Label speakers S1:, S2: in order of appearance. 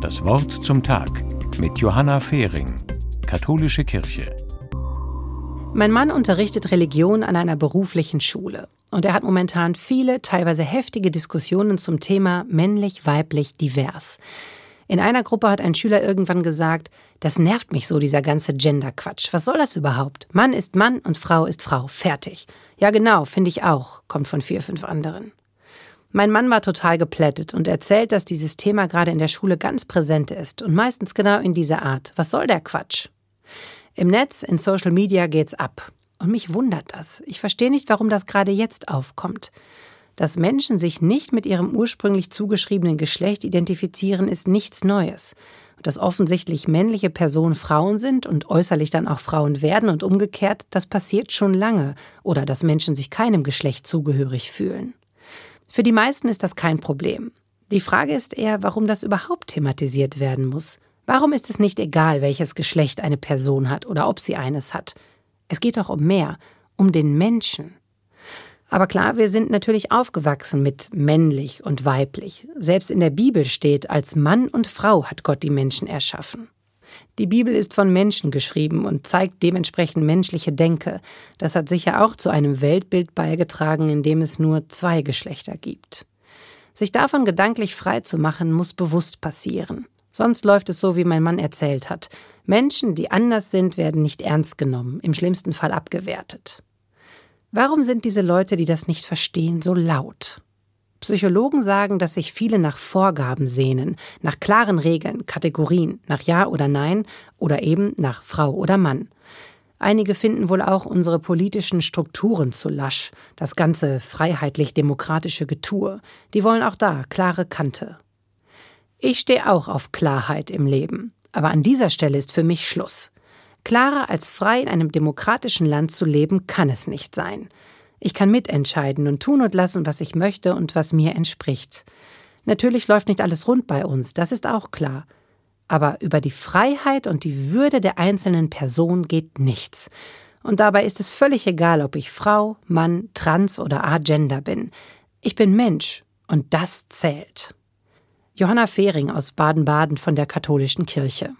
S1: Das Wort zum Tag mit Johanna Fehring, Katholische Kirche.
S2: Mein Mann unterrichtet Religion an einer beruflichen Schule. Und er hat momentan viele, teilweise heftige Diskussionen zum Thema männlich, weiblich, divers. In einer Gruppe hat ein Schüler irgendwann gesagt, das nervt mich so, dieser ganze Gender-Quatsch. Was soll das überhaupt? Mann ist Mann und Frau ist Frau. Fertig. Ja, genau, finde ich auch, kommt von vier, fünf anderen. Mein Mann war total geplättet und erzählt, dass dieses Thema gerade in der Schule ganz präsent ist und meistens genau in dieser Art. Was soll der Quatsch? Im Netz, in Social Media geht's ab. Und mich wundert das. Ich verstehe nicht, warum das gerade jetzt aufkommt. Dass Menschen sich nicht mit ihrem ursprünglich zugeschriebenen Geschlecht identifizieren, ist nichts Neues. Dass offensichtlich männliche Personen Frauen sind und äußerlich dann auch Frauen werden und umgekehrt, das passiert schon lange. Oder dass Menschen sich keinem Geschlecht zugehörig fühlen. Für die meisten ist das kein Problem. Die Frage ist eher, warum das überhaupt thematisiert werden muss. Warum ist es nicht egal, welches Geschlecht eine Person hat oder ob sie eines hat? Es geht doch um mehr, um den Menschen. Aber klar, wir sind natürlich aufgewachsen mit männlich und weiblich. Selbst in der Bibel steht, als Mann und Frau hat Gott die Menschen erschaffen. Die Bibel ist von Menschen geschrieben und zeigt dementsprechend menschliche Denke. Das hat sicher auch zu einem Weltbild beigetragen, in dem es nur zwei Geschlechter gibt. Sich davon gedanklich frei zu machen, muss bewusst passieren. Sonst läuft es so, wie mein Mann erzählt hat. Menschen, die anders sind, werden nicht ernst genommen, im schlimmsten Fall abgewertet. Warum sind diese Leute, die das nicht verstehen, so laut? Psychologen sagen, dass sich viele nach Vorgaben sehnen, nach klaren Regeln, Kategorien, nach Ja oder Nein oder eben nach Frau oder Mann. Einige finden wohl auch unsere politischen Strukturen zu lasch, das ganze freiheitlich-demokratische Getue. Die wollen auch da klare Kante. Ich stehe auch auf Klarheit im Leben, aber an dieser Stelle ist für mich Schluss. Klarer als frei in einem demokratischen Land zu leben, kann es nicht sein. Ich kann mitentscheiden und tun und lassen, was ich möchte und was mir entspricht. Natürlich läuft nicht alles rund bei uns, das ist auch klar. Aber über die Freiheit und die Würde der einzelnen Person geht nichts. Und dabei ist es völlig egal, ob ich Frau, Mann, Trans oder Agender bin. Ich bin Mensch und das zählt. Johanna Fehring aus Baden-Baden von der Katholischen Kirche.